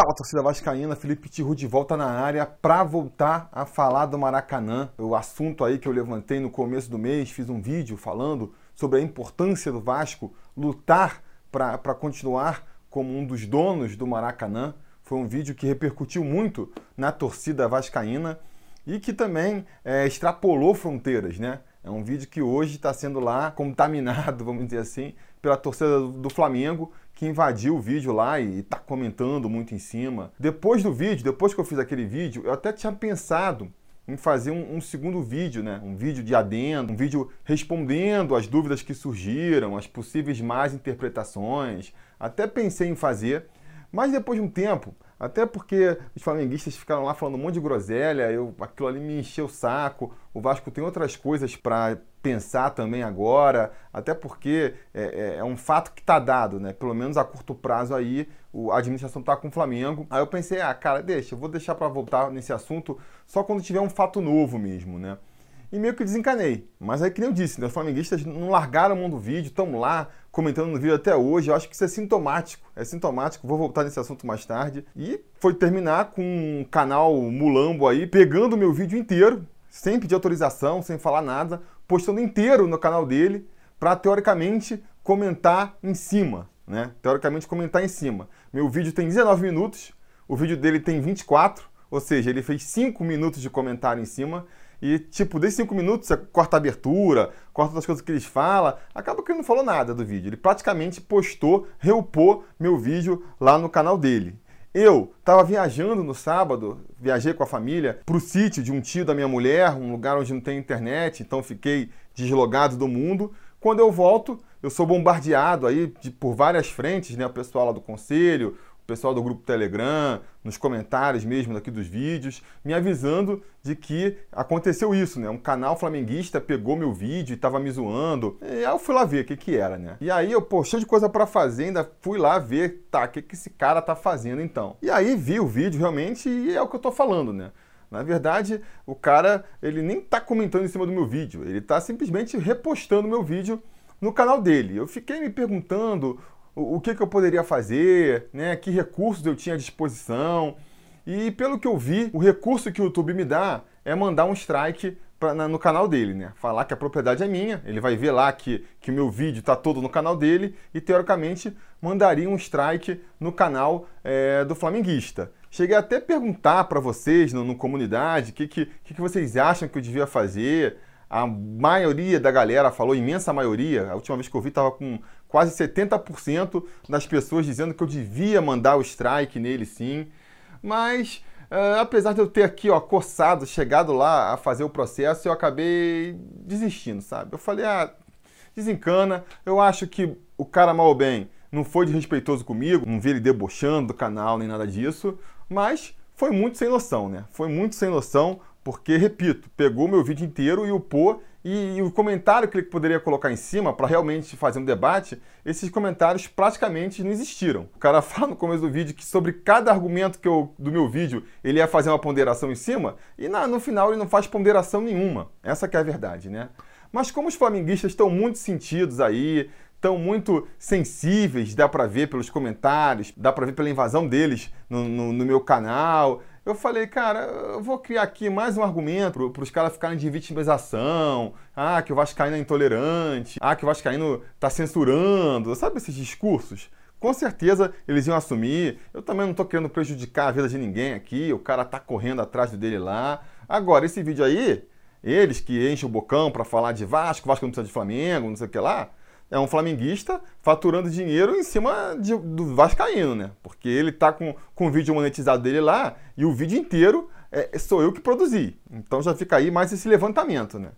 Fala, torcida vascaína, Felipe Tiru de volta na área para voltar a falar do Maracanã. O assunto aí que eu levantei no começo do mês, fiz um vídeo falando sobre a importância do Vasco lutar para continuar como um dos donos do Maracanã. Foi um vídeo que repercutiu muito na torcida vascaína e que também é, extrapolou fronteiras, né? É um vídeo que hoje está sendo lá contaminado, vamos dizer assim, pela torcida do Flamengo, que invadiu o vídeo lá e está comentando muito em cima. Depois do vídeo, depois que eu fiz aquele vídeo, eu até tinha pensado em fazer um, um, segundo vídeo, né? Um vídeo de adendo, um vídeo respondendo as dúvidas que surgiram, as possíveis más interpretações. Até pensei em fazer, mas depois de um tempo, até porque os flamenguistas ficaram lá falando um monte de groselha, eu, aquilo ali me encheu o saco. O Vasco tem outras coisas para pensar também agora, até porque é, é, é um fato que está dado, né? Pelo menos a curto prazo aí, a administração está com o Flamengo. Aí eu pensei, ah, cara, deixa, eu vou deixar para voltar nesse assunto só quando tiver um fato novo mesmo, né? E meio que desencanei. Mas aí, que nem eu disse, né, os flamenguistas não largaram mão do vídeo, estão lá comentando no vídeo até hoje. Eu acho que isso é sintomático. É sintomático, vou voltar nesse assunto mais tarde. E foi terminar com um canal mulambo aí, pegando o meu vídeo inteiro, sem pedir autorização, sem falar nada, postando inteiro no canal dele, para teoricamente comentar em cima. Né? Teoricamente comentar em cima. Meu vídeo tem 19 minutos, o vídeo dele tem 24, ou seja, ele fez 5 minutos de comentário em cima. E, tipo, desses cinco minutos, você corta a abertura, corta as coisas que eles falam, acaba que ele não falou nada do vídeo. Ele praticamente postou, reupou meu vídeo lá no canal dele. Eu estava viajando no sábado, viajei com a família para o sítio de um tio da minha mulher, um lugar onde não tem internet, então fiquei deslogado do mundo. Quando eu volto, eu sou bombardeado aí de, por várias frentes, né? O pessoal lá do conselho, pessoal do grupo Telegram, nos comentários mesmo daqui dos vídeos, me avisando de que aconteceu isso, né? Um canal flamenguista pegou meu vídeo e tava me zoando. E aí eu fui lá ver o que que era, né? E aí eu, pô, cheio de coisa para fazer, ainda fui lá ver, tá, o que que esse cara tá fazendo então? E aí vi o vídeo realmente e é o que eu tô falando, né? Na verdade, o cara, ele nem tá comentando em cima do meu vídeo, ele tá simplesmente repostando meu vídeo no canal dele. Eu fiquei me perguntando o, que, que eu poderia fazer, né? que recursos eu tinha à disposição. E pelo que eu vi, o recurso que o YouTube me dá é mandar um strike pra, na, no canal dele, né? Falar que a propriedade é minha, ele vai ver lá que, que o meu vídeo está todo no canal dele e, teoricamente, mandaria um strike no canal é, do Flamenguista. Cheguei até a perguntar para vocês no, no comunidade o que, que, que vocês acham que eu devia fazer. A maioria da galera falou, imensa maioria, a última vez que eu vi estava com quase 70% das pessoas dizendo que eu devia mandar o strike nele sim. Mas, uh, apesar de eu ter aqui, ó, coçado, chegado lá a fazer o processo, eu acabei desistindo, sabe? Eu falei, ah, desencana, eu acho que o cara mal ou bem não foi desrespeitoso comigo, não vi ele debochando do canal nem nada disso, mas foi muito sem noção, né? Foi muito sem noção, porque, repito, pegou meu vídeo inteiro e upou e, e o comentário que ele poderia colocar em cima para realmente fazer um debate, esses comentários praticamente não existiram. O cara fala no começo do vídeo que sobre cada argumento que eu, do meu vídeo ele ia fazer uma ponderação em cima e na, no final ele não faz ponderação nenhuma. Essa que é a verdade, né? Mas como os flamenguistas estão muito sentidos aí, estão muito sensíveis, dá para ver pelos comentários, dá para ver pela invasão deles no, no, no meu canal, eu falei, cara, eu vou criar aqui mais um argumento para os caras ficarem de vitimização. Ah, que o Vascaíno é intolerante. Ah, que o Vascaíno está censurando. Sabe esses discursos? Com certeza eles iam assumir. Eu também não estou querendo prejudicar a vida de ninguém aqui. O cara tá correndo atrás dele lá. Agora, esse vídeo aí, eles que enchem o bocão para falar de Vasco, Vasco não precisa de Flamengo, não sei o que lá é um flamenguista faturando dinheiro em cima de, do Vascaíno, né? Porque ele tá com, com o vídeo monetizado dele lá e o vídeo inteiro é, sou eu que produzi. Então já fica aí mais esse levantamento, né?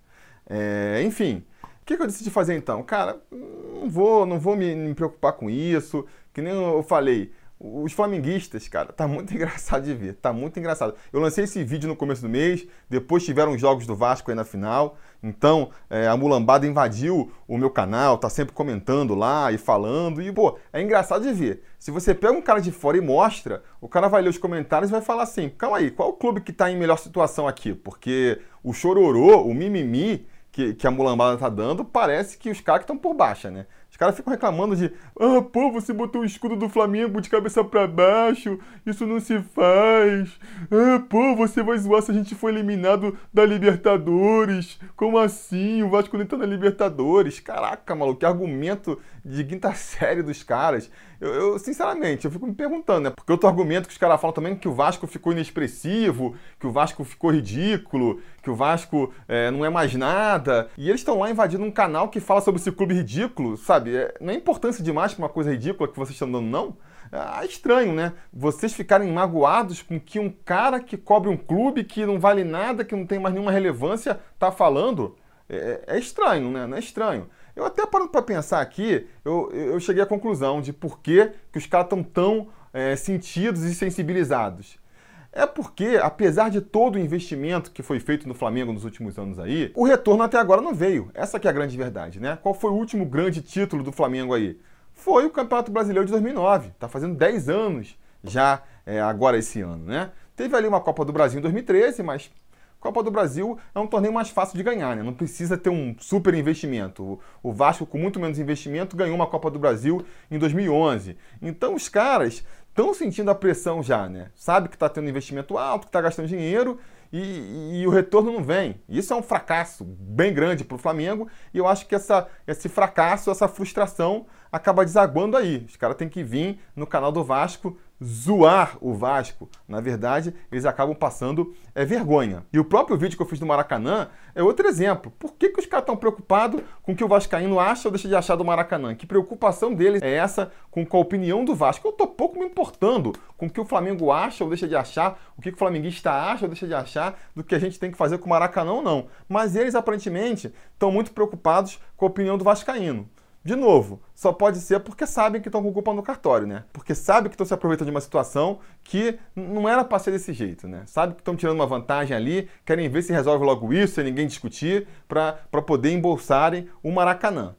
É, enfim, o que, que, eu decidi fazer então? Cara, não vou, não vou me, me preocupar com isso. Que nem eu falei, os flamenguistas, cara, tá muito engraçado de ver, tá muito engraçado. Eu lancei esse vídeo no começo do mês, depois tiveram os jogos do Vasco aí na final, então é, a mulambada invadiu o meu canal, tá sempre comentando lá e falando, e pô, é engraçado de ver. Se você pega um cara de fora e mostra, o cara vai ler os comentários e vai falar assim: calma aí, qual o clube que tá em melhor situação aqui? Porque o chororô, o mimimi que, que a mulambada tá dando, parece que os caras que estão por baixa, né? Caras ficam reclamando de, ah, pô, você botou o escudo do Flamengo de cabeça para baixo, isso não se faz. Ah, pô, você vai zoar se a gente for eliminado da Libertadores. Como assim? O Vasco nem tá na Libertadores. Caraca, maluco, que argumento de quinta série dos caras. Eu, eu, sinceramente, eu fico me perguntando, né? Porque outro argumento que os caras falam também é que o Vasco ficou inexpressivo, que o Vasco ficou ridículo, que o Vasco é, não é mais nada. E eles estão lá invadindo um canal que fala sobre esse clube ridículo, sabe? É, não é importância demais para uma coisa ridícula que vocês estão dando, não. É estranho, né? Vocês ficarem magoados com que um cara que cobre um clube que não vale nada, que não tem mais nenhuma relevância, tá falando. É, é estranho, né? Não é estranho. Eu até parando para pensar aqui, eu, eu cheguei à conclusão de por que, que os caras estão tão é, sentidos e sensibilizados. É porque, apesar de todo o investimento que foi feito no Flamengo nos últimos anos aí, o retorno até agora não veio. Essa que é a grande verdade, né? Qual foi o último grande título do Flamengo aí? Foi o Campeonato Brasileiro de 2009. Tá fazendo 10 anos já é, agora esse ano, né? Teve ali uma Copa do Brasil em 2013, mas Copa do Brasil é um torneio mais fácil de ganhar, né? Não precisa ter um super investimento. O Vasco, com muito menos investimento, ganhou uma Copa do Brasil em 2011. Então, os caras estão sentindo a pressão já, né? Sabe que está tendo investimento alto, que está gastando dinheiro e, e, o retorno não vem. Isso é um fracasso bem grande para o Flamengo e eu acho que essa, esse fracasso, essa frustração acaba desaguando aí. Os caras têm que vir no canal do Vasco zoar o Vasco. Na verdade, eles acabam passando é, vergonha. E o próprio vídeo que eu fiz do Maracanã é outro exemplo. Por que, que os caras estão preocupados com o que o Vascaíno acha ou deixa de achar do Maracanã? Que preocupação deles é essa com a opinião do Vasco? Eu tô pouco me importando com o que o Flamengo acha ou deixa de achar, o que o flamenguista acha ou deixa de achar do que a gente tem que fazer com o Maracanã ou não. Mas eles, aparentemente, estão muito preocupados com a opinião do Vascaíno. De novo, só pode ser porque sabem que estão com culpa no cartório, né? Porque sabem que estão se aproveitando de uma situação que não era para ser desse jeito, né? Sabe que estão tirando uma vantagem ali, querem ver se resolve logo isso, sem ninguém discutir, para poder embolsarem o Maracanã.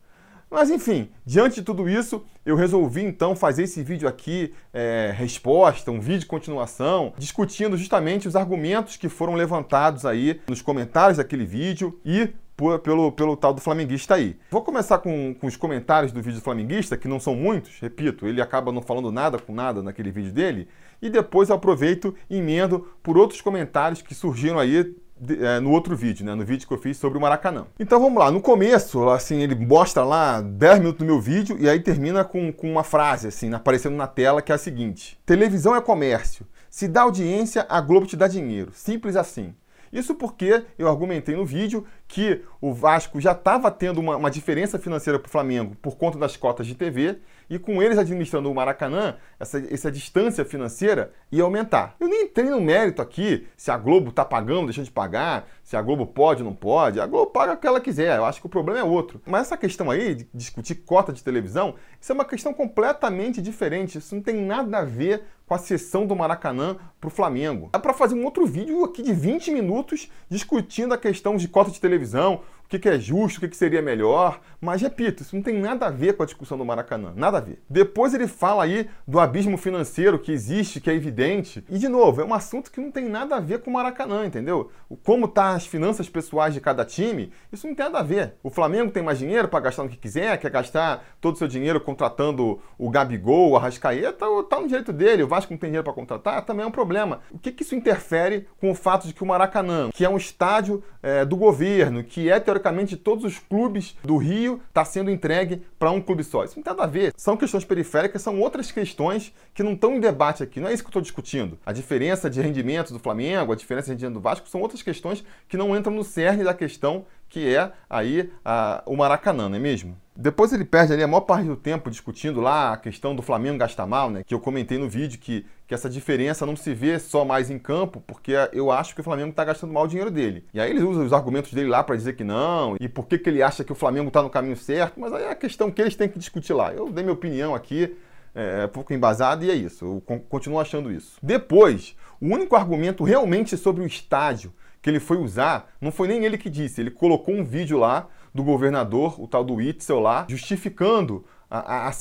Mas enfim, diante de tudo isso, eu resolvi então fazer esse vídeo aqui, é, resposta, um vídeo de continuação, discutindo justamente os argumentos que foram levantados aí nos comentários daquele vídeo e por, pelo, pelo tal do flamenguista aí. Vou começar com, com os comentários do vídeo do flamenguista, que não são muitos, repito, ele acaba não falando nada com nada naquele vídeo dele, e depois eu aproveito e emendo por outros comentários que surgiram aí é, no outro vídeo, né? No vídeo que eu fiz sobre o Maracanã. Então vamos lá. No começo, assim, ele mostra lá 10 minutos do meu vídeo e aí termina com, com uma frase, assim, aparecendo na tela, que é a seguinte: Televisão é comércio. Se dá audiência, a Globo te dá dinheiro. Simples assim. Isso porque eu argumentei no vídeo que o Vasco já estava tendo uma, uma, diferença financeira para o Flamengo por conta das cotas de TV e com eles administrando o Maracanã, essa, essa distância financeira ia aumentar. Eu nem entrei no mérito aqui se a Globo está pagando, deixando de pagar, se a Globo pode ou não pode. A Globo paga o que ela quiser, eu acho que o problema é outro. Mas essa questão aí de discutir cota de televisão, isso é uma questão completamente diferente. Isso não tem nada a ver com a sessão do Maracanã para o Flamengo. Dá para fazer um outro vídeo aqui de 20 minutos discutindo a questão de cota de televisão, que, que é justo, o que, que seria melhor. Mas, repito, isso não tem nada a ver com a discussão do Maracanã. Nada a ver. Depois ele fala aí do abismo financeiro que existe, que é evidente. E, de novo, é um assunto que não tem nada a ver com o Maracanã, entendeu? Como tá as finanças pessoais de cada time, isso não tem nada a ver. O Flamengo tem mais dinheiro para gastar no que quiser, quer gastar todo o seu dinheiro contratando o Gabigol, o Arrascaeta, tá no direito dele. O Vasco não tem dinheiro para contratar, também é um problema. O que, que isso interfere com o fato de que o Maracanã, que é um estádio é, do governo, que é teoricamente praticamente todos os clubes do Rio está sendo entregue para um clube só. Isso não tem nada a ver. São questões periféricas, são outras questões que não estão em debate aqui. Não é isso que eu estou discutindo. A diferença de rendimento do Flamengo, a diferença de rendimento do Vasco, são outras questões que não entram no cerne da questão que é aí a, o Maracanã, não é mesmo? Depois ele perde ali a maior parte do tempo discutindo lá a questão do Flamengo gastar mal, né? Que eu comentei no vídeo que, que essa diferença não se vê só mais em campo, porque eu acho que o Flamengo está gastando mal o dinheiro dele. E aí ele usa os argumentos dele lá para dizer que não, e por que, que ele acha que o Flamengo está no caminho certo, mas aí é a questão que eles têm que discutir lá. Eu dei minha opinião aqui, é, pouco embasado, e é isso. Eu continuo achando isso. Depois, o único argumento realmente sobre o estádio que ele foi usar, não foi nem ele que disse, ele colocou um vídeo lá do governador, o tal do Itzel lá, justificando a, a, a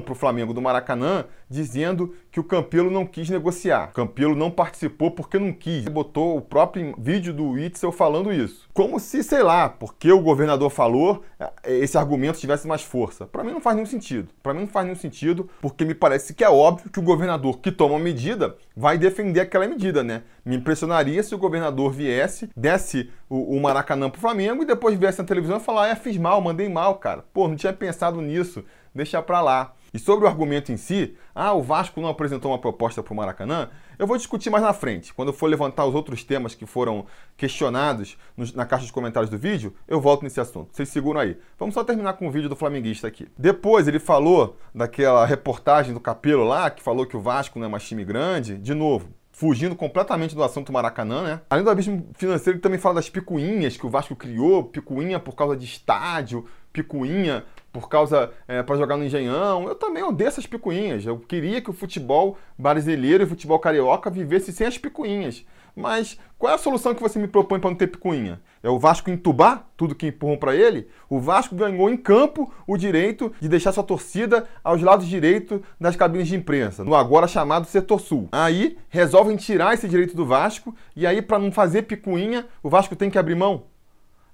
para o Flamengo do Maracanã dizendo que o Campelo não quis negociar. O Campelo não participou porque não quis. Ele botou o próprio vídeo do Itzel falando isso. Como se, sei lá, porque o governador falou, é, esse argumento tivesse mais força. Para mim não faz nenhum sentido. Para mim não faz nenhum sentido, porque me parece que é óbvio que o governador que toma uma medida vai defender aquela medida, né? Me impressionaria se o governador viesse, desse o, o Maracanã pro Flamengo e depois viesse na televisão e falar: é, fiz mal, mandei mal, cara. Pô, não tinha pensado nisso, deixa pra lá. E sobre o argumento em si, ah, o Vasco não apresentou uma proposta para o Maracanã, eu vou discutir mais na frente. Quando eu for levantar os outros temas que foram questionados na caixa de comentários do vídeo, eu volto nesse assunto. Vocês seguram aí. Vamos só terminar com o vídeo do flamenguista aqui. Depois ele falou daquela reportagem do Capelo lá, que falou que o Vasco não é mais time grande. De novo, fugindo completamente do assunto Maracanã, né? Além do abismo financeiro, ele também fala das picuinhas que o Vasco criou, picuinha por causa de estádio, picuinha por causa é, para jogar no Engenhão. Eu também odeio essas picuinhas. Eu queria que o futebol brasileiro e o futebol carioca vivesse sem as picuinhas. Mas qual é a solução que você me propõe para não ter picuinha? É o Vasco entubar tudo que empurram para ele? O Vasco ganhou em campo o direito de deixar sua torcida aos lados direitos das cabines de imprensa, no agora chamado Setor Sul. Aí resolvem tirar esse direito do Vasco e aí para não fazer picuinha, o Vasco tem que abrir mão.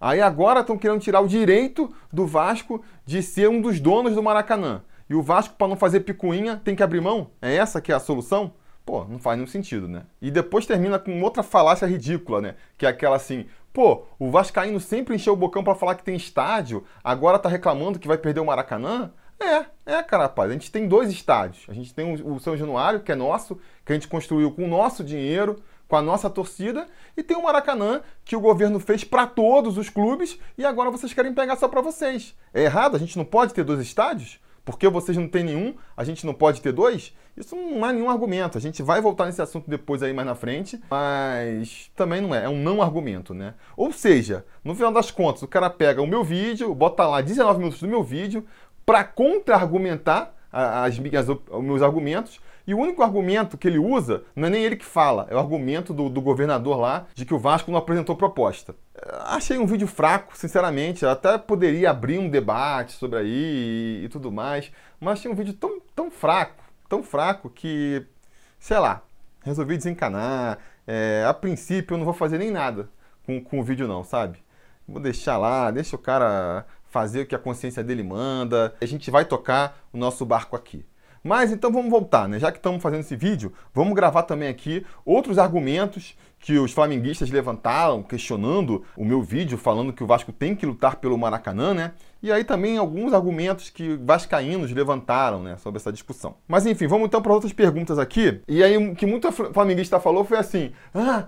Aí agora estão querendo tirar o direito do Vasco de ser um dos donos do Maracanã. E o Vasco, para não fazer picuinha, tem que abrir mão? É essa que é a solução? Pô, não faz nenhum sentido, né? E depois termina com outra falácia ridícula, né? Que é aquela assim, pô, o Vascaíno sempre encheu o bocão para falar que tem estádio, agora tá reclamando que vai perder o Maracanã? É, é, cara, rapaz. A gente tem dois estádios. A gente tem o São Januário, que é nosso, que a gente construiu com o nosso dinheiro com a nossa torcida, e tem o Maracanã, que o governo fez para todos os clubes, e agora vocês querem pegar só para vocês. É errado? A gente não pode ter dois estádios? Porque vocês não têm nenhum, a gente não pode ter dois? Isso não é nenhum argumento. A gente vai voltar nesse assunto depois aí mais na frente, mas também não é, é um não argumento, né? Ou seja, no final das contas, o cara pega o meu vídeo, bota lá 19 minutos do meu vídeo para contra-argumentar as minhas, os meus argumentos e o único argumento que ele usa não é nem ele que fala, é o argumento do, do governador lá de que o Vasco não apresentou proposta. Achei um vídeo fraco, sinceramente. Eu até poderia abrir um debate sobre aí e, e tudo mais, mas achei um vídeo tão, tão fraco, tão fraco que, sei lá, resolvi desencanar. É, a princípio eu não vou fazer nem nada com, com o vídeo não, sabe? Vou deixar lá, deixa o cara fazer o que a consciência dele manda. A gente vai tocar o nosso barco aqui. Mas então vamos voltar, né? Já que estamos fazendo esse vídeo, vamos gravar também aqui outros argumentos que os flamenguistas levantaram, questionando o meu vídeo, falando que o Vasco tem que lutar pelo Maracanã, né? E aí também alguns argumentos que vascaínos levantaram, né, sobre essa discussão. Mas enfim, vamos então para outras perguntas aqui. E aí o que muito flamenguista falou foi assim: "Ah,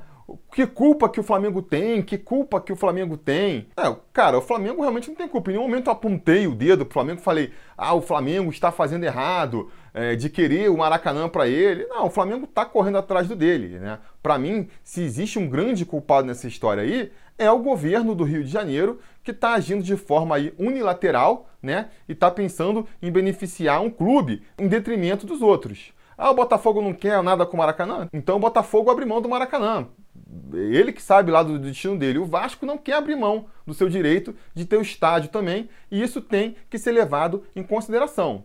que culpa que o Flamengo tem? Que culpa que o Flamengo tem? É, cara, o Flamengo realmente não tem culpa. Em nenhum momento eu apontei o dedo pro Flamengo e falei, ah, o Flamengo está fazendo errado é, de querer o Maracanã para ele. Não, o Flamengo está correndo atrás do dele, né? Para mim, se existe um grande culpado nessa história aí, é o governo do Rio de Janeiro que está agindo de forma aí unilateral, né? E está pensando em beneficiar um clube em detrimento dos outros. Ah, o Botafogo não quer nada com o Maracanã? Então o Botafogo abre mão do Maracanã ele que sabe lá do destino dele. O Vasco não quer abrir mão do seu direito de ter o estádio também, e isso tem que ser levado em consideração.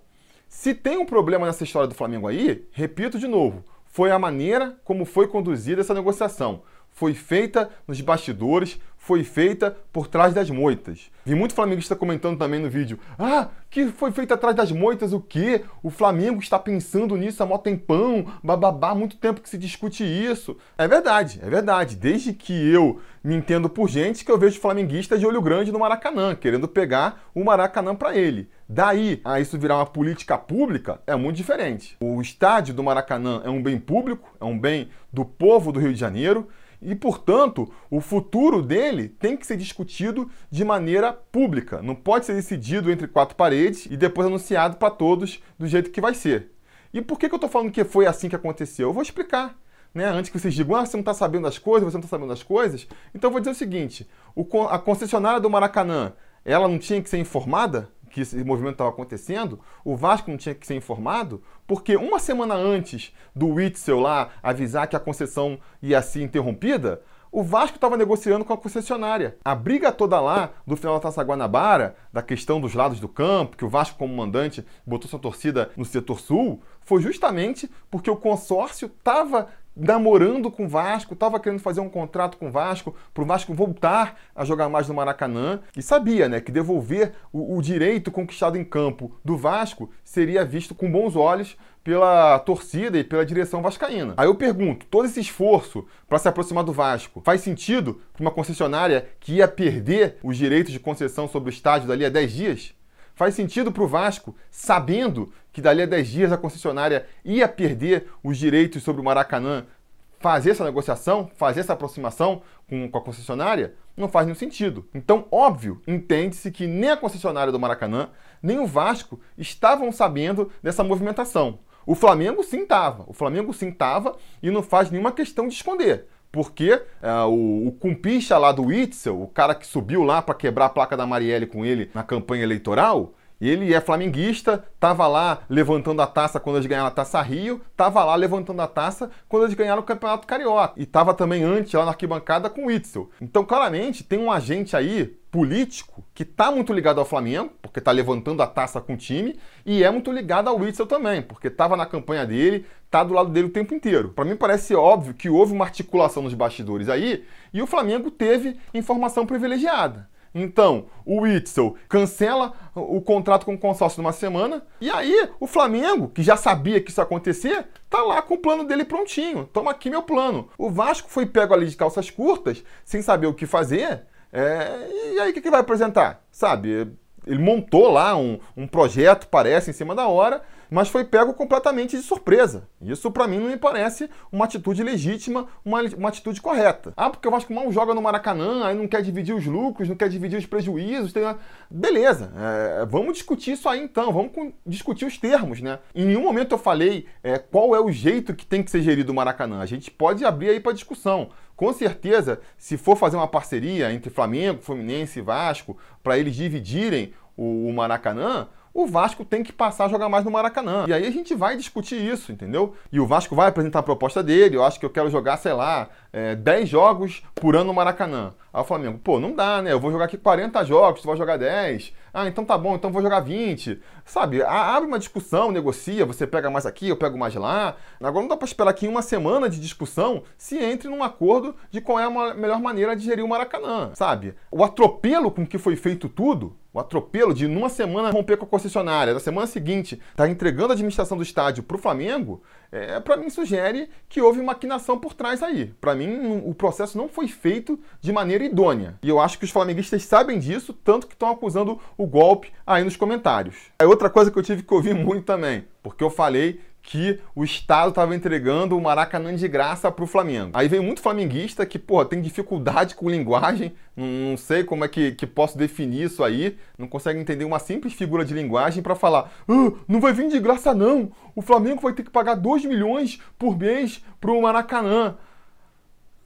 Se tem um problema nessa história do Flamengo aí, repito de novo, foi a maneira como foi conduzida essa negociação. Foi feita nos bastidores, foi feita por trás das moitas. Vi muito flamenguista comentando também no vídeo: Ah, que foi feito atrás das moitas o quê? O Flamengo está pensando nisso há mó tempão, bababá, muito tempo que se discute isso. É verdade, é verdade. Desde que eu me entendo por gente que eu vejo flamenguistas de olho grande no Maracanã, querendo pegar o Maracanã para ele. Daí a isso virar uma política pública é muito diferente. O estádio do Maracanã é um bem público, é um bem do povo do Rio de Janeiro e, portanto, o futuro dele tem que ser discutido de maneira pública. Não pode ser decidido entre quatro paredes e depois anunciado para todos do jeito que vai ser. E por que, que eu estou falando que foi assim que aconteceu? Eu vou explicar. Né? Antes que vocês digam, ah, você não está sabendo das coisas, você não está sabendo das coisas. Então eu vou dizer o seguinte: o, a concessionária do Maracanã, ela não tinha que ser informada? Que esse movimento estava acontecendo, o Vasco não tinha que ser informado, porque uma semana antes do Witzel lá avisar que a concessão ia ser interrompida, o Vasco estava negociando com a concessionária. A briga toda lá do final da Taça Guanabara, da questão dos lados do campo, que o Vasco, como mandante, botou sua torcida no setor sul, foi justamente porque o consórcio estava namorando com o Vasco, estava querendo fazer um contrato com o Vasco, para o Vasco voltar a jogar mais no Maracanã, e sabia né, que devolver o, o direito conquistado em campo do Vasco seria visto com bons olhos pela torcida e pela direção vascaína. Aí eu pergunto, todo esse esforço para se aproximar do Vasco faz sentido para uma concessionária que ia perder os direitos de concessão sobre o estádio dali a 10 dias? Faz sentido para o Vasco, sabendo que dali a 10 dias a concessionária ia perder os direitos sobre o Maracanã, fazer essa negociação, fazer essa aproximação com, com a concessionária? Não faz nenhum sentido. Então, óbvio, entende-se que nem a concessionária do Maracanã, nem o Vasco estavam sabendo dessa movimentação. O Flamengo sim estava. O Flamengo sim estava e não faz nenhuma questão de esconder. Porque é, o, o cumpicha lá do Itzel, o cara que subiu lá para quebrar a placa da Marielle com ele na campanha eleitoral, ele é flamenguista, estava lá levantando a taça quando eles ganharam a Taça Rio, estava lá levantando a taça quando eles ganharam o Campeonato Carioca. E estava também antes lá na arquibancada com o Itzel. Então, claramente, tem um agente aí político que está muito ligado ao Flamengo, porque está levantando a taça com o time, e é muito ligado ao Witzel também, porque estava na campanha dele, está do lado dele o tempo inteiro. Para mim parece óbvio que houve uma articulação nos bastidores aí, e o Flamengo teve informação privilegiada. Então, o Witzel cancela o contrato com o consórcio numa semana, e aí o Flamengo, que já sabia que isso ia acontecer, tá lá com o plano dele prontinho. Toma aqui meu plano. O Vasco foi pego ali de calças curtas, sem saber o que fazer, é, e aí o que, que vai apresentar? Sabe? Ele montou lá um, um projeto, parece, em cima da hora, mas foi pego completamente de surpresa. Isso, para mim, não me parece uma atitude legítima, uma, uma atitude correta. Ah, porque o Vasco mal joga no Maracanã, aí não quer dividir os lucros, não quer dividir os prejuízos. Tem... Beleza, é, vamos discutir isso aí então, vamos discutir os termos, né? Em nenhum momento eu falei é, qual é o jeito que tem que ser gerido o Maracanã. A gente pode abrir aí para discussão. Com certeza, se for fazer uma parceria entre Flamengo, Fluminense e Vasco, para eles dividirem o, o Maracanã, o Vasco tem que passar a jogar mais no Maracanã. E aí a gente vai discutir isso, entendeu? E o Vasco vai apresentar a proposta dele. Eu acho que eu quero jogar, sei lá, é, 10 jogos por ano no Maracanã. Aí o Flamengo, pô, não dá, né? Eu vou jogar aqui 40 jogos, tu vai jogar 10. Ah, então tá bom, então vou jogar 20. Sabe, abre uma discussão, negocia, você pega mais aqui, eu pego mais lá. Agora não dá pra esperar que em uma semana de discussão se entre num acordo de qual é a melhor maneira de gerir o Maracanã, sabe? O atropelo com que foi feito tudo o atropelo de numa semana romper com a concessionária, na semana seguinte tá entregando a administração do estádio para o Flamengo, é, para mim sugere que houve maquinação por trás aí. Para mim, o processo não foi feito de maneira idônea. E eu acho que os flamenguistas sabem disso, tanto que estão acusando o golpe aí nos comentários. É outra coisa que eu tive que ouvir muito também, porque eu falei que o Estado estava entregando o Maracanã de graça para o Flamengo. Aí vem muito flamenguista que, porra, tem dificuldade com linguagem, não, sei como é que, que, posso definir isso aí, não consegue entender uma simples figura de linguagem para falar ah, não vai vir de graça não, o Flamengo vai ter que pagar 2 milhões por mês para o Maracanã.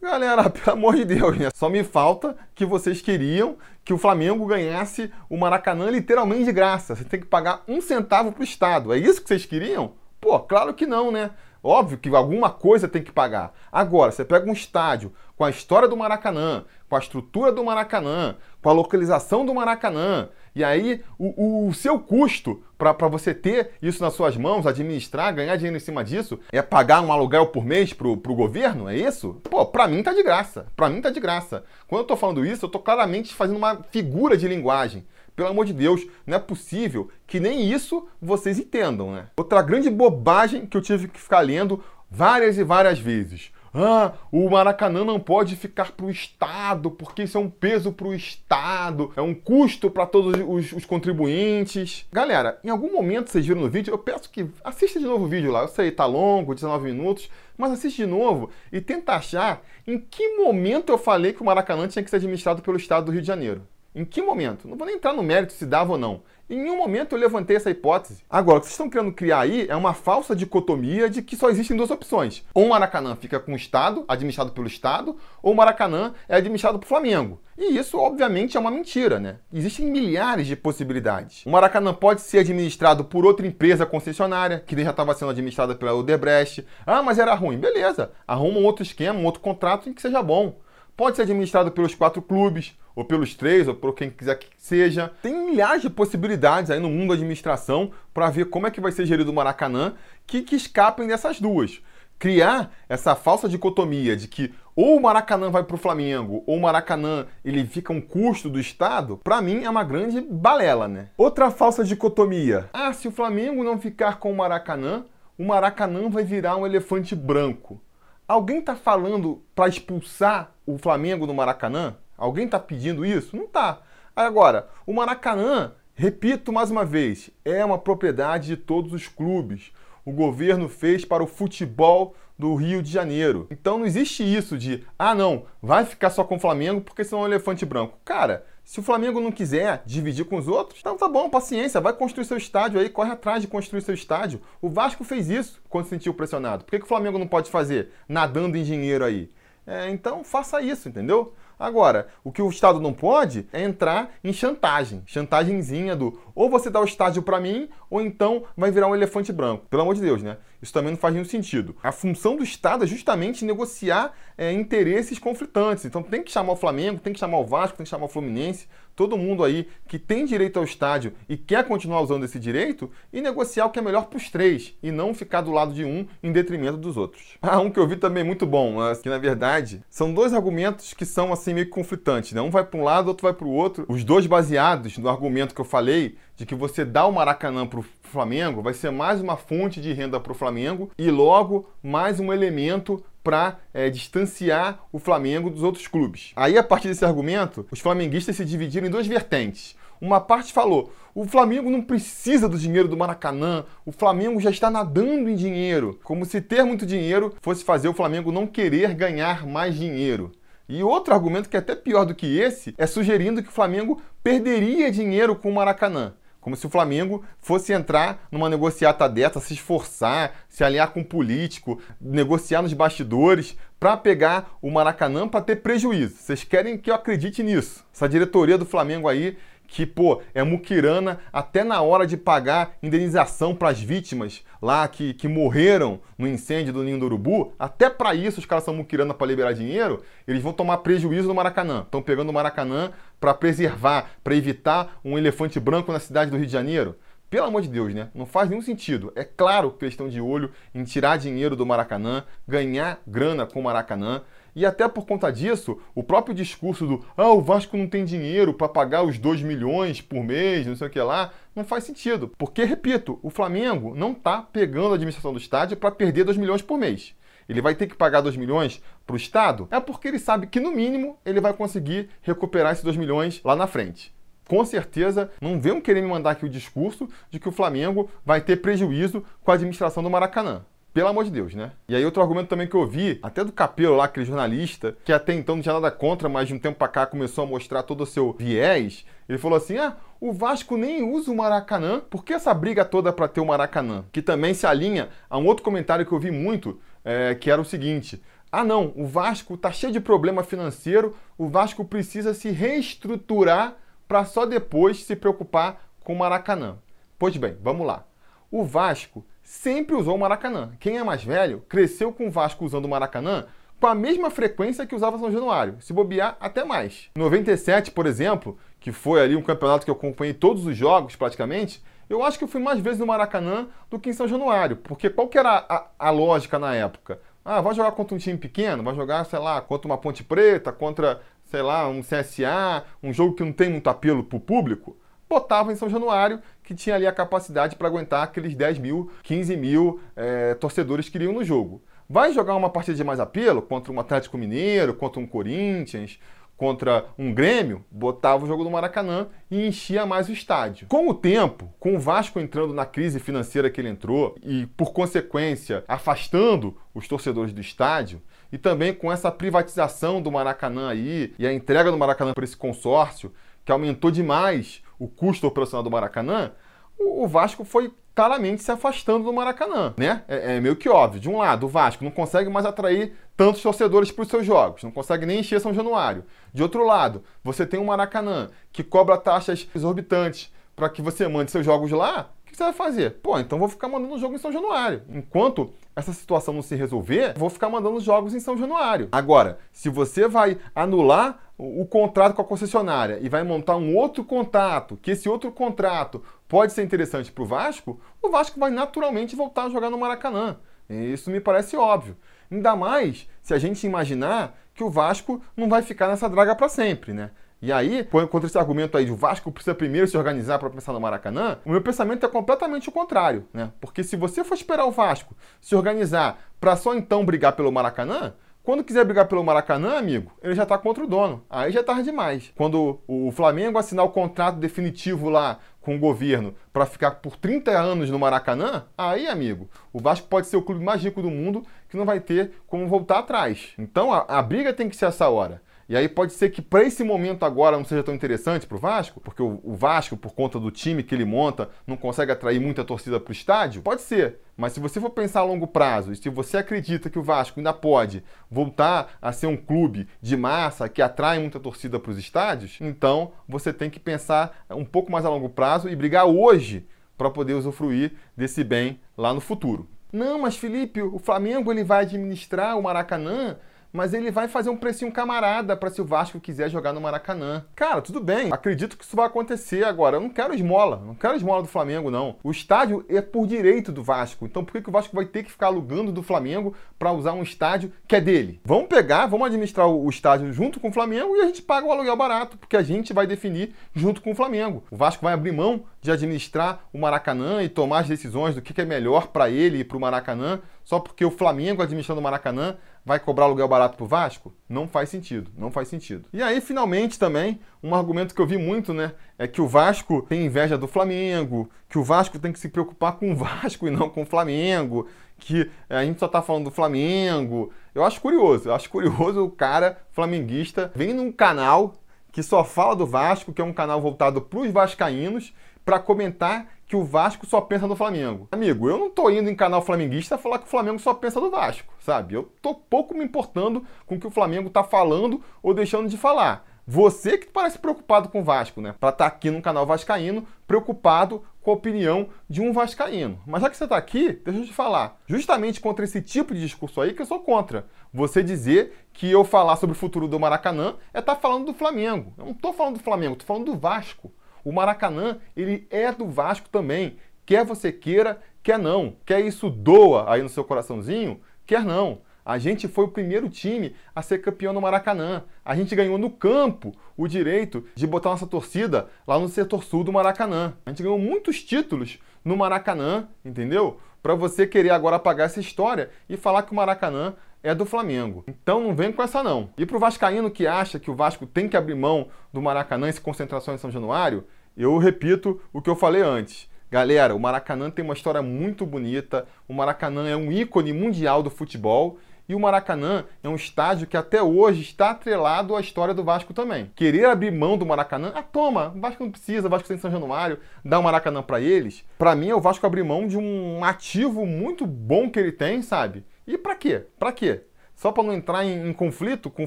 Galera, pelo amor de Deus, né? Só me falta que vocês queriam que o Flamengo ganhasse o Maracanã literalmente de graça. Você tem que pagar um centavo para o Estado. É isso que vocês queriam? Pô, claro que não, né? Óbvio que alguma coisa tem que pagar. Agora, você pega um estádio com a história do Maracanã, com a estrutura do Maracanã, com a localização do Maracanã, e aí o, o seu custo para você ter isso nas suas mãos, administrar, ganhar dinheiro em cima disso, é pagar um aluguel por mês pro, pro governo? É isso? Pô, pra mim tá de graça. Pra mim tá de graça. Quando eu tô falando isso, eu tô claramente fazendo uma figura de linguagem. Pelo amor de Deus, não é possível que nem isso vocês entendam, né? Outra grande bobagem que eu tive que ficar lendo várias e várias vezes. Ah, o Maracanã não pode ficar para o Estado, porque isso é um peso para o Estado, é um custo para todos os, os, contribuintes. Galera, em algum momento vocês viram no vídeo, eu peço que assista de novo o vídeo lá. Eu sei, tá longo, 19 minutos, mas assiste de novo e tenta achar em que momento eu falei que o Maracanã tinha que ser administrado pelo Estado do Rio de Janeiro. Em que momento? Não vou nem entrar no mérito se dava ou não. Em nenhum momento eu levantei essa hipótese. Agora, o que vocês estão querendo criar aí é uma falsa dicotomia de que só existem duas opções. Ou o Maracanã fica com o Estado, administrado pelo Estado, ou o Maracanã é administrado pelo Flamengo. E isso, obviamente, é uma mentira, né? Existem milhares de possibilidades. O Maracanã pode ser administrado por outra empresa concessionária, que já estava sendo administrada pela Odebrecht. Ah, mas era ruim. Beleza, arruma um outro esquema, um outro contrato em que seja bom. pode ser administrado pelos quatro clubes, ou pelos três, ou por quem quiser que seja. Tem milhares de possibilidades aí no mundo da administração para ver como é que vai ser gerido o Maracanã que, que escapem dessas duas. Criar essa falsa dicotomia de que ou o Maracanã vai para o Flamengo, ou o Maracanã ele fica um custo do Estado, para mim é uma grande balela, né? Outra falsa dicotomia. Ah, se o Flamengo não ficar com o Maracanã, o Maracanã vai virar um elefante branco. Alguém está falando para expulsar o Flamengo do Maracanã? Alguém está pedindo isso? Não está. Agora, o Maracanã, repito mais uma vez, é uma propriedade de todos os clubes. O governo fez para o futebol do Rio de Janeiro. Então não existe isso de, ah não, vai ficar só com o Flamengo porque senão é um elefante branco. Cara, se o Flamengo não quiser dividir com os outros, então tá bom, paciência, vai construir seu estádio aí, corre atrás de construir seu estádio. O Vasco fez isso quando se sentiu pressionado. Por que, que o Flamengo não pode fazer nadando em dinheiro aí? É, então faça isso, entendeu? Agora, o que o Estado não pode é entrar em chantagem. Chantagemzinha do ou você dá o estádio para mim, ou então vai virar um elefante branco. Pelo amor de Deus, né? Isso também não faz nenhum sentido. A função do Estado é justamente negociar é, interesses conflitantes. Então tem que chamar o Flamengo, tem que chamar o Vasco, tem que chamar o Fluminense, todo mundo aí que tem direito ao estádio e quer continuar usando esse direito e negociar o que é melhor para os três e não ficar do lado de um em detrimento dos outros. Ah, um que eu vi também muito bom, que na verdade são dois argumentos que são assim meio conflitantes, né? Um vai para um lado, outro vai para o outro. Os dois baseados no argumento que eu falei de que você dá o Maracanã para o Flamengo vai ser mais uma fonte de renda para o Flamengo e logo mais um elemento para é, distanciar o Flamengo dos outros clubes. Aí, a partir desse argumento, os flamenguistas se dividiram em duas vertentes. Uma parte falou: o Flamengo não precisa do dinheiro do Maracanã, o Flamengo já está nadando em dinheiro, como se ter muito dinheiro fosse fazer o Flamengo não querer ganhar mais dinheiro. E outro argumento que é até pior do que esse é sugerindo que o Flamengo perderia dinheiro com o Maracanã. Como se o Flamengo fosse entrar numa negociata dessa, se esforçar, se alinhar com um político, negociar nos bastidores para pegar o Maracanã para ter prejuízo. Vocês querem que eu acredite nisso? Essa diretoria do Flamengo aí que, pô, é muquirana até na hora de pagar indenização para as vítimas lá que, que morreram no incêndio do Ninho do Urubu, até para isso os caras são muquirana para liberar dinheiro, eles vão tomar prejuízo no Maracanã. Estão pegando o Maracanã para preservar, para evitar um elefante branco na cidade do Rio de Janeiro. Pelo amor de Deus, né? Não faz nenhum sentido. É claro que eles estão de olho em tirar dinheiro do Maracanã, ganhar grana com o Maracanã. E até por conta disso, o próprio discurso do ah, o Vasco não tem dinheiro para pagar os 2 milhões por mês, não sei o que lá, não faz sentido. Porque, repito, o Flamengo não está pegando a administração do estádio para perder 2 milhões por mês. Ele vai ter que pagar 2 milhões para o Estado? É porque ele sabe que, no mínimo, ele vai conseguir recuperar esses 2 milhões lá na frente com certeza não venham querer me mandar aqui o discurso de que o Flamengo vai ter prejuízo com a administração do Maracanã. Pelo amor de Deus, né? E aí outro argumento também que eu ouvi, até do Capelo lá, aquele jornalista, que até então não tinha nada contra, mas de um tempo pra cá começou a mostrar todo o seu viés, ele falou assim, ah, o Vasco nem usa o Maracanã, por que essa briga toda para ter o Maracanã? Que também se alinha a um outro comentário que eu vi muito, é, que era o seguinte, ah não, o Vasco tá cheio de problema financeiro, o Vasco precisa se reestruturar para só depois se preocupar com o Maracanã. Pois bem, vamos lá. O Vasco sempre usou o Maracanã. Quem é mais velho cresceu com o Vasco usando o Maracanã com a mesma frequência que usava São Januário, se bobear até mais. Em 97, por exemplo, que foi ali um campeonato que eu acompanhei todos os jogos praticamente, eu acho que eu fui mais vezes no Maracanã do que em São Januário, porque qual que era a, a lógica na época? Ah, vai jogar contra um time pequeno, vai jogar, sei lá, contra uma Ponte Preta, contra, sei lá, um CSA, um jogo que não tem muito apelo para o público botava em São Januário, que tinha ali a capacidade para aguentar aqueles 10 mil, 15 mil é, torcedores que iriam no jogo. Vai jogar uma partida de mais apelo contra um Atlético Mineiro, contra um Corinthians, contra um Grêmio, botava o jogo no Maracanã e enchia mais o estádio. Com o tempo, com o Vasco entrando na crise financeira que ele entrou e, por consequência, afastando os torcedores do estádio, e também com essa privatização do Maracanã aí e a entrega do Maracanã para esse consórcio, que aumentou demais o custo operacional do Maracanã, o Vasco foi claramente se afastando do Maracanã, né? É, é, meio que óbvio. De um lado, o Vasco não consegue mais atrair tantos torcedores para os seus jogos, não consegue nem encher São Januário. De outro lado, você tem um Maracanã que cobra taxas exorbitantes para que você mande seus jogos lá. O que você vai fazer? Pô, então vou ficar mandando jogo em São Januário. Enquanto essa situação não se resolver, vou ficar mandando jogos em São Januário. Agora, se você vai anular o contrato com a concessionária e vai montar um outro contrato, que esse outro contrato pode ser interessante para o Vasco, o Vasco vai naturalmente voltar a jogar no Maracanã. Isso me parece óbvio. Ainda mais se a gente imaginar que o Vasco não vai ficar nessa draga para sempre, né? E aí, contra esse argumento aí de o Vasco precisa primeiro se organizar para pensar no Maracanã, o meu pensamento é completamente o contrário, né? Porque se você for esperar o Vasco se organizar para só então brigar pelo Maracanã, quando quiser brigar pelo Maracanã, amigo, ele já está contra o dono. Aí já é tarde demais. Quando o Flamengo assinar o contrato definitivo lá com o governo para ficar por 30 anos no Maracanã, aí, amigo, o Vasco pode ser o clube mais rico do mundo que não vai ter como voltar atrás. Então a, a briga tem que ser essa hora. E aí pode ser que para esse momento agora não seja tão interessante para o Vasco, porque o, Vasco, por conta do time que ele monta, não consegue atrair muita torcida para o estádio? Pode ser. Mas se você for pensar a longo prazo, e se você acredita que o Vasco ainda pode voltar a ser um clube de massa que atrai muita torcida para os estádios, então você tem que pensar um pouco mais a longo prazo e brigar hoje para poder usufruir desse bem lá no futuro. Não, mas Felipe, o Flamengo ele vai administrar o Maracanã mas ele vai fazer um precinho camarada para se o Vasco quiser jogar no Maracanã. Cara, tudo bem, acredito que isso vai acontecer agora. Eu não quero esmola, não quero esmola do Flamengo, não. O estádio é por direito do Vasco, então por que, que o Vasco vai ter que ficar alugando do Flamengo para usar um estádio que é dele? Vamos pegar, vamos administrar o estádio junto com o Flamengo e a gente paga o aluguel barato, porque a gente vai definir junto com o Flamengo. O Vasco vai abrir mão de administrar o Maracanã e tomar as decisões do que é melhor para ele e para o Maracanã, só porque o Flamengo administrando o Maracanã vai cobrar aluguel barato pro Vasco? Não faz sentido, não faz sentido. E aí, finalmente, também, um argumento que eu vi muito, né, é que o Vasco tem inveja do Flamengo, que o Vasco tem que se preocupar com o Vasco e não com o Flamengo, que a gente só tá falando do Flamengo. Eu acho curioso, eu acho curioso o cara flamenguista vem num canal que só fala do Vasco, que é um canal voltado para os vascaínos, para comentar que o Vasco só pensa no Flamengo. Amigo, eu não tô indo em canal flamenguista falar que o Flamengo só pensa no Vasco, sabe? Eu tô pouco me importando com o que o Flamengo tá falando ou deixando de falar. Você que parece preocupado com o Vasco, né? Para estar tá aqui no canal Vascaíno, preocupado com a opinião de um Vascaíno. Mas já que você está aqui, deixa eu te falar. Justamente contra esse tipo de discurso aí que eu sou contra. Você dizer que eu falar sobre o futuro do Maracanã é estar tá falando do Flamengo. Eu não estou falando do Flamengo, estou falando do Vasco. O Maracanã, ele é do Vasco também. Quer você queira, quer não. Quer isso doa aí no seu coraçãozinho? Quer não. A gente foi o primeiro time a ser campeão no Maracanã. A gente ganhou no campo o direito de botar nossa torcida lá no setor sul do Maracanã. A gente ganhou muitos títulos no Maracanã, entendeu? Para você querer agora apagar essa história e falar que o Maracanã é do Flamengo. Então não vem com essa não. E pro vascaíno que acha que o Vasco tem que abrir mão do Maracanã e se em São Januário, eu repito o que eu falei antes. Galera, o Maracanã tem uma história muito bonita. O Maracanã é um ícone mundial do futebol. E o Maracanã é um estádio que até hoje está atrelado à história do Vasco também. Querer abrir mão do Maracanã, ah, toma, o Vasco não precisa, o Vasco tem São Januário, dá o Maracanã para eles. Para mim é o Vasco abrir mão de um ativo muito bom que ele tem, sabe? E para quê? Para quê? Só para não entrar em, em conflito com o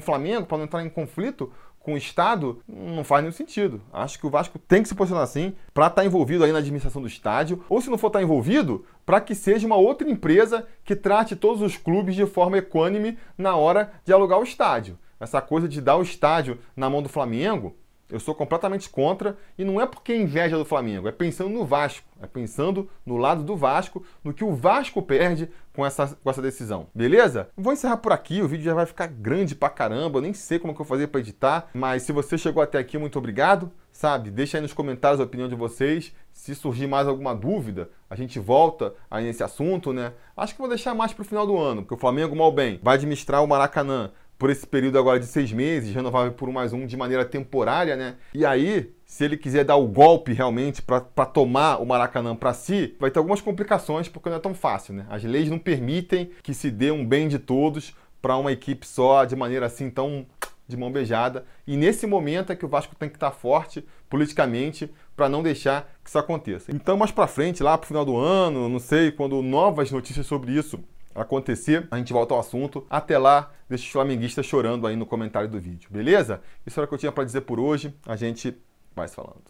Flamengo, para não entrar em conflito com o Estado, não faz nenhum sentido. Acho que o Vasco tem que se posicionar assim para estar tá envolvido aí na administração do estádio, ou se não for estar tá envolvido, para que seja uma outra empresa que trate todos os clubes de forma equânime na hora de alugar o estádio. Essa coisa de dar o estádio na mão do Flamengo, eu sou completamente contra e não é porque é inveja do Flamengo, é pensando no Vasco, é pensando no lado do Vasco, no que o Vasco perde com essa, com essa decisão. Beleza? Vou encerrar por aqui, o vídeo já vai ficar grande pra caramba, eu nem sei como que eu vou fazer para editar, mas se você chegou até aqui, muito obrigado, sabe? Deixa aí nos comentários a opinião de vocês. Se surgir mais alguma dúvida, a gente volta aí nesse assunto, né? Acho que vou deixar mais pro final do ano, porque o Flamengo, mal bem, vai administrar o Maracanã por esse período agora de seis meses, renovável por mais um de maneira temporária, né? E aí, se ele quiser dar o golpe realmente para tomar o Maracanã para si, vai ter algumas complicações porque não é tão fácil, né? As leis não permitem que se dê um bem de todos para uma equipe só de maneira assim tão de mão beijada. E nesse momento é que o Vasco tem que estar forte politicamente para não deixar que isso aconteça. Então, mais para frente, lá para o final do ano, não sei, quando novas notícias sobre isso acontecer, a gente volta ao assunto. Até lá, deixa os flamenguistas chorando aí no comentário do vídeo, beleza? Isso era o que eu tinha para dizer por hoje. A gente vai se falando.